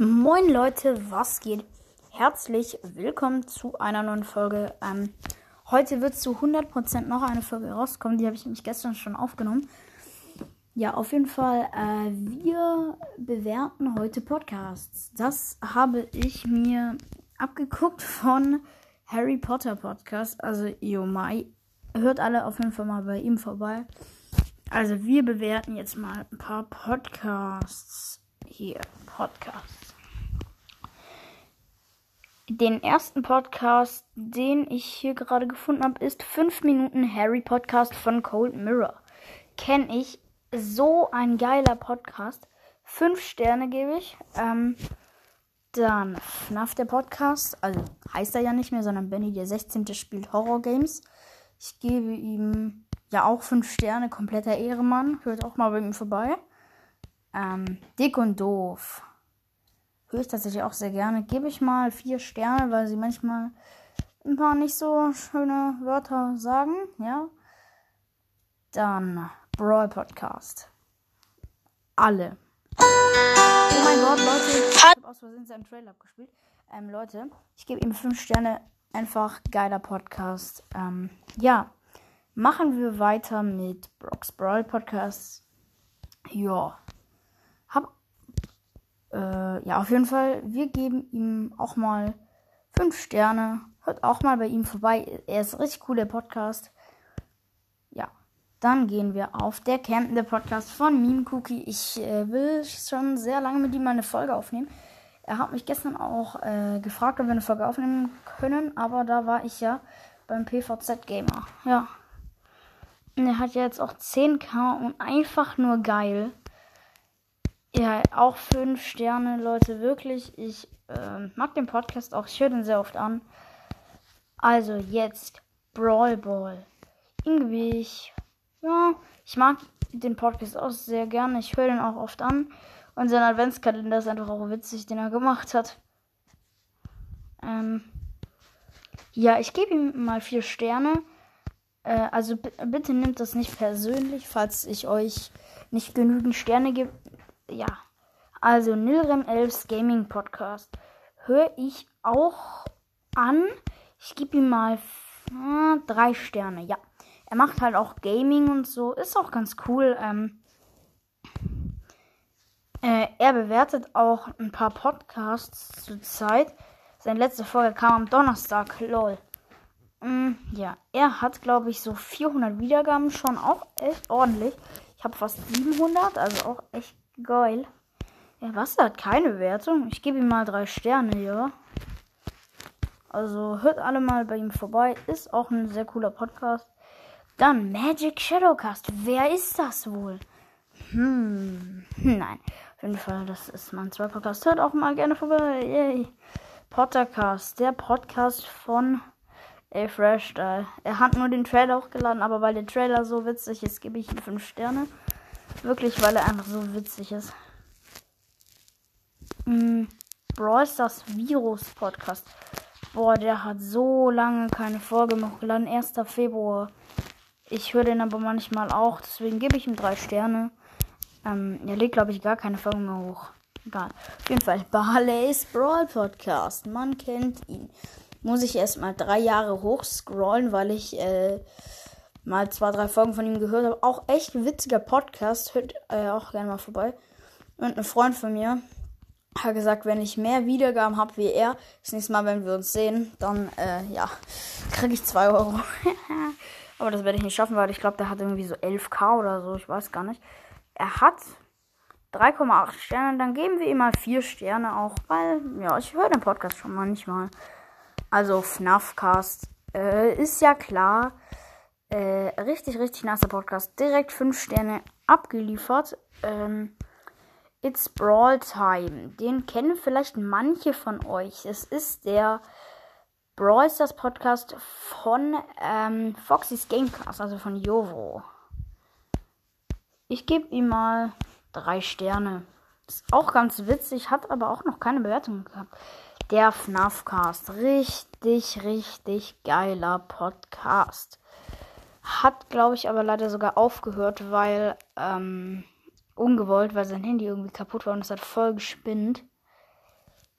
Moin Leute, was geht? Herzlich willkommen zu einer neuen Folge. Ähm, heute wird zu 100% noch eine Folge rauskommen. Die habe ich nämlich gestern schon aufgenommen. Ja, auf jeden Fall, äh, wir bewerten heute Podcasts. Das habe ich mir abgeguckt von Harry Potter Podcast, also Iomai. Hört alle auf jeden Fall mal bei ihm vorbei. Also wir bewerten jetzt mal ein paar Podcasts. Hier, Podcasts den ersten Podcast, den ich hier gerade gefunden habe, ist 5 Minuten Harry Podcast von Cold Mirror. Kenne ich. So ein geiler Podcast. 5 Sterne gebe ich. Ähm, dann FNAF der Podcast. Also heißt er ja nicht mehr, sondern Benny der 16. spielt Horror Games. Ich gebe ihm ja auch 5 Sterne. Kompletter Ehremann. Hört auch mal bei ihm vorbei. Ähm, Dick und Doof höre ich tatsächlich auch sehr gerne. Gebe ich mal vier Sterne, weil sie manchmal ein paar nicht so schöne Wörter sagen, ja. Dann Brawl Podcast. Alle. Oh mein Gott, Leute. Ich habe aus Versehen seinen Trailer abgespielt. Ähm, Leute, ich gebe ihm fünf Sterne. Einfach geiler Podcast. Ähm, ja. Machen wir weiter mit Brock's Brawl Podcast. Ja. Äh, ja, auf jeden Fall, wir geben ihm auch mal 5 Sterne. Hört auch mal bei ihm vorbei. Er ist richtig cool, der Podcast. Ja, dann gehen wir auf der campende Podcast von Meme Cookie. Ich äh, will schon sehr lange mit ihm mal eine Folge aufnehmen. Er hat mich gestern auch äh, gefragt, ob wir eine Folge aufnehmen können, aber da war ich ja beim PVZ Gamer. Ja. Und er hat ja jetzt auch 10k und einfach nur geil. Ja, auch fünf Sterne, Leute, wirklich. Ich äh, mag den Podcast auch. Ich höre den sehr oft an. Also jetzt Brawl Ball. Irgendwie, ich, ja, ich mag den Podcast auch sehr gerne. Ich höre den auch oft an. Und sein Adventskalender ist einfach auch witzig, den er gemacht hat. Ähm, ja, ich gebe ihm mal vier Sterne. Äh, also bitte nimmt das nicht persönlich, falls ich euch nicht genügend Sterne gebe ja, also Nilrem Elves Gaming Podcast höre ich auch an. Ich gebe ihm mal äh, drei Sterne. Ja, er macht halt auch Gaming und so. Ist auch ganz cool. Ähm, äh, er bewertet auch ein paar Podcasts zur Zeit. Seine letzte Folge kam am Donnerstag. Lol. Mm, ja, er hat, glaube ich, so 400 Wiedergaben schon. Auch echt ordentlich. Ich habe fast 700, also auch echt Geil. Ja, was hat keine Wertung? Ich gebe ihm mal drei Sterne, ja. Also hört alle mal bei ihm vorbei. Ist auch ein sehr cooler Podcast. Dann Magic Shadowcast. Wer ist das wohl? Hm, nein. Auf jeden Fall, das ist mein zweiter Podcast. Hört auch mal gerne vorbei. Yay. Pottercast. Der Podcast von A Fresh. Er hat nur den Trailer hochgeladen, aber weil der Trailer so witzig ist, gebe ich ihm 5 Sterne. Wirklich, weil er einfach so witzig ist. Mhm. Brawl Stars Virus Podcast. Boah, der hat so lange keine Folge mehr hochgeladen. 1. Februar. Ich höre den aber manchmal auch. Deswegen gebe ich ihm drei Sterne. Ähm, er legt, glaube ich, gar keine Folge mehr hoch. Egal. Auf jeden Fall. Barley's Brawl Podcast. Man kennt ihn. Muss ich erstmal drei Jahre hochscrollen, weil ich äh, mal zwei, drei Folgen von ihm gehört habe. Auch echt witziger Podcast. Hört äh, auch gerne mal vorbei. Und ein Freund von mir hat gesagt, wenn ich mehr Wiedergaben habe wie er, das nächste Mal, wenn wir uns sehen, dann, äh, ja, kriege ich 2 Euro. Aber das werde ich nicht schaffen, weil ich glaube, der hat irgendwie so 11k oder so. Ich weiß gar nicht. Er hat 3,8 Sterne. Dann geben wir ihm mal 4 Sterne auch, weil, ja, ich höre den Podcast schon manchmal. Also, FNAFcast äh, ist ja klar. Äh, richtig, richtig nasser Podcast. Direkt 5 Sterne abgeliefert. Ähm, It's Brawl Time. Den kennen vielleicht manche von euch. Es ist der Brawl Stars Podcast von ähm, Foxys Gamecast, also von Jovo. Ich gebe ihm mal drei Sterne. Ist auch ganz witzig, hat aber auch noch keine Bewertung gehabt. Der FNAF-Cast. Richtig, richtig geiler Podcast. Hat, glaube ich, aber leider sogar aufgehört, weil, ähm, ungewollt, weil sein Handy irgendwie kaputt war und es hat voll gespinnt.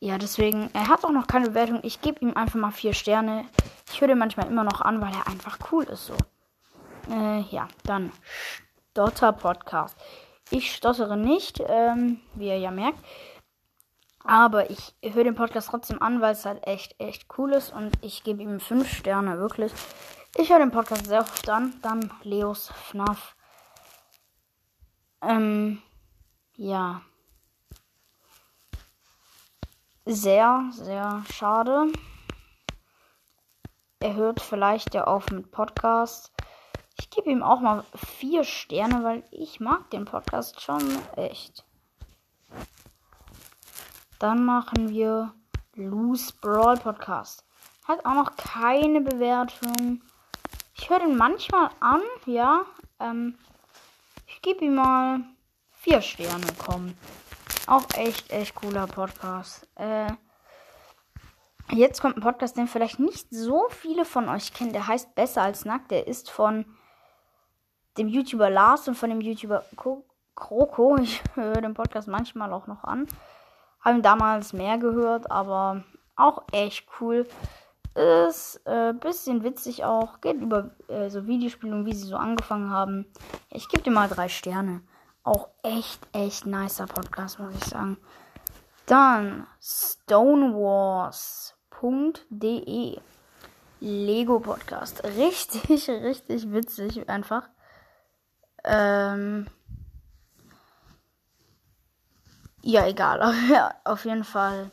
Ja, deswegen, er hat auch noch keine Bewertung. Ich gebe ihm einfach mal vier Sterne. Ich höre den manchmal immer noch an, weil er einfach cool ist so. Äh, ja, dann Stotter Podcast. Ich stottere nicht, ähm, wie ihr ja merkt. Aber ich höre den Podcast trotzdem an, weil es halt echt, echt cool ist. Und ich gebe ihm fünf Sterne, wirklich. Ich höre den Podcast sehr oft an. Dann Leos FNAF. Ähm, ja sehr, sehr schade. Er hört vielleicht ja auf mit Podcast. Ich gebe ihm auch mal vier Sterne, weil ich mag den Podcast schon echt. Dann machen wir Loose Brawl Podcast. Hat auch noch keine Bewertung. Ich höre den manchmal an, ja. Ähm, ich gebe ihm mal vier Sterne, komm. Auch echt, echt cooler Podcast. Äh, jetzt kommt ein Podcast, den vielleicht nicht so viele von euch kennen. Der heißt Besser als Nackt. Der ist von dem YouTuber Lars und von dem YouTuber Kroko. Ich höre den Podcast manchmal auch noch an. Haben damals mehr gehört, aber auch echt cool. Ist ein äh, bisschen witzig auch. Geht über äh, so Videospiele und wie sie so angefangen haben. Ich gebe dir mal drei Sterne. Auch echt, echt nicer Podcast, muss ich sagen. Dann stonewars.de Lego Podcast. Richtig, richtig witzig einfach. Ähm ja, egal. Auf jeden Fall.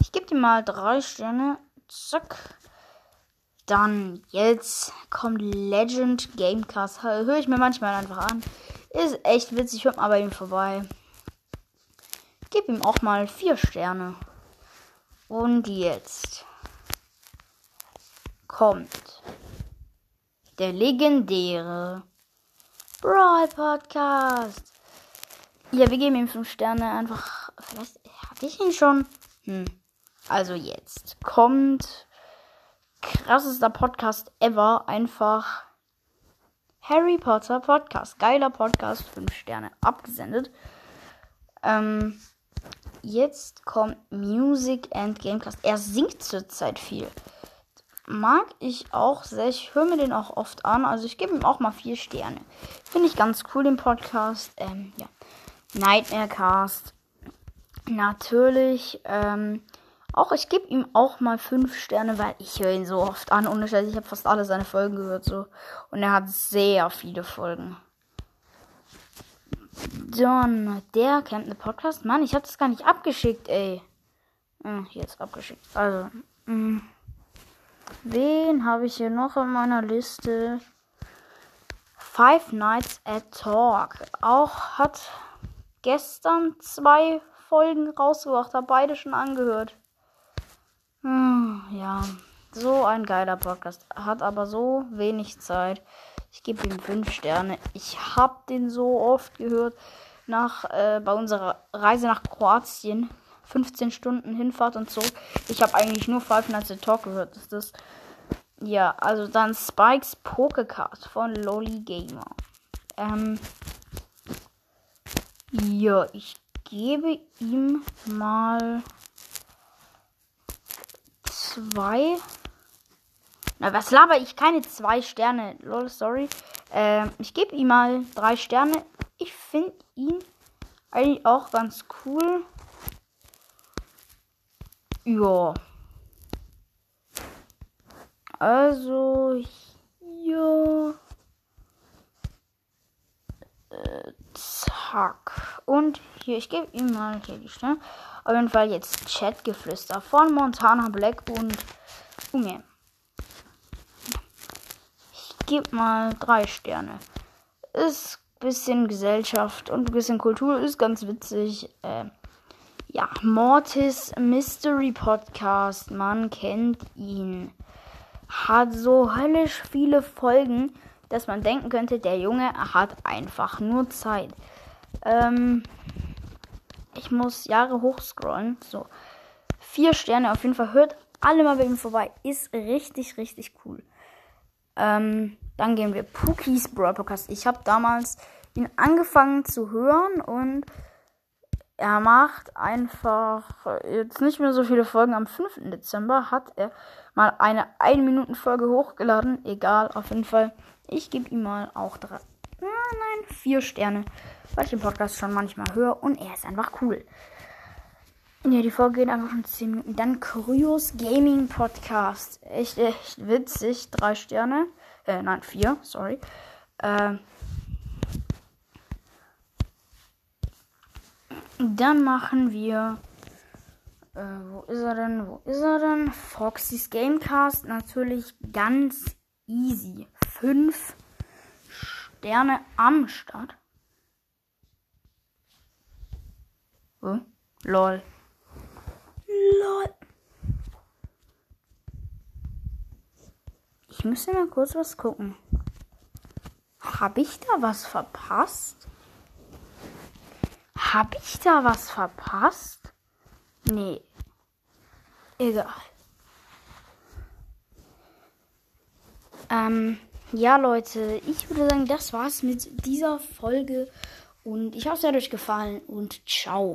Ich gebe dir mal drei Sterne. Zack. Dann jetzt kommt Legend Gamecast. Höre ich mir manchmal einfach an. Ist echt witzig, hört mal bei ihm vorbei. Gib ihm auch mal vier Sterne. Und jetzt kommt der legendäre Brawl Podcast. Ja, wir geben ihm fünf Sterne einfach. Vielleicht hatte ich ihn schon. Hm. Also jetzt kommt krassester Podcast ever. Einfach Harry Potter Podcast. Geiler Podcast. 5 Sterne abgesendet. Ähm, jetzt kommt Music and Gamecast. Er singt zurzeit viel. Mag ich auch sehr. Ich höre mir den auch oft an. Also ich gebe ihm auch mal 4 Sterne. Finde ich ganz cool, den Podcast. Ähm, ja. Nightmarecast. Natürlich. Ähm, auch ich gebe ihm auch mal 5 Sterne, weil ich höre ihn so oft an. Und ich habe fast alle seine Folgen gehört so. Und er hat sehr viele Folgen. Dann, der kennt eine Podcast. Mann, ich habe das gar nicht abgeschickt, ey. Hm, jetzt abgeschickt. Also. Hm. wen habe ich hier noch in meiner Liste? Five Nights at Talk. Auch hat gestern zwei Folgen rausgebracht. Habe beide schon angehört. Hm, ja, so ein geiler Podcast. Hat aber so wenig Zeit. Ich gebe ihm 5 Sterne. Ich habe den so oft gehört. Nach, äh, bei unserer Reise nach Kroatien. 15 Stunden Hinfahrt und zurück. Ich habe eigentlich nur Five Nights at Talk gehört. Das ist das. Ja, also dann Spikes Pokécast von Lolly Gamer. Ähm. Ja, ich gebe ihm mal zwei. Na, was laber ich? Keine zwei Sterne. Lol, sorry. Ähm, ich gebe ihm mal drei Sterne. Ich finde ihn eigentlich auch ganz cool. Ja. Also, hier. Äh, zack. Und hier, ich gebe ihm mal hier die Sterne. Auf jeden Fall jetzt Chatgeflüster von Montana Black und Junge. Ich gebe mal drei Sterne. Ist ein bisschen Gesellschaft und ein bisschen Kultur, ist ganz witzig. Äh, ja, Mortis Mystery Podcast, man kennt ihn. Hat so höllisch viele Folgen, dass man denken könnte, der Junge hat einfach nur Zeit. Ähm, ich muss Jahre hochscrollen. So. Vier Sterne auf jeden Fall. Hört alle mal bei ihm vorbei. Ist richtig, richtig cool. Ähm, dann gehen wir Pookies Brawl Podcast. Ich habe damals ihn angefangen zu hören und er macht einfach jetzt nicht mehr so viele Folgen. Am 5. Dezember hat er mal eine 1-Minuten-Folge hochgeladen. Egal, auf jeden Fall. Ich gebe ihm mal auch drei. Nein, vier Sterne. Weil ich den Podcast schon manchmal höre und er ist einfach cool. Ja, die Folge geht einfach schon 10 Minuten. Dann Kryos Gaming Podcast. Echt, echt witzig. Drei Sterne. Äh, nein, vier, sorry. Äh, dann machen wir. Äh, wo ist er denn? Wo ist er denn? Foxys Gamecast. Natürlich ganz easy. Fünf Sterne am Start. Oh, lol. Lol. Ich müsste mal kurz was gucken. Habe ich da was verpasst? Habe ich da was verpasst? Nee. Egal. Ähm, ja, Leute, ich würde sagen, das war's mit dieser Folge. Und ich hoffe, es hat euch gefallen und ciao.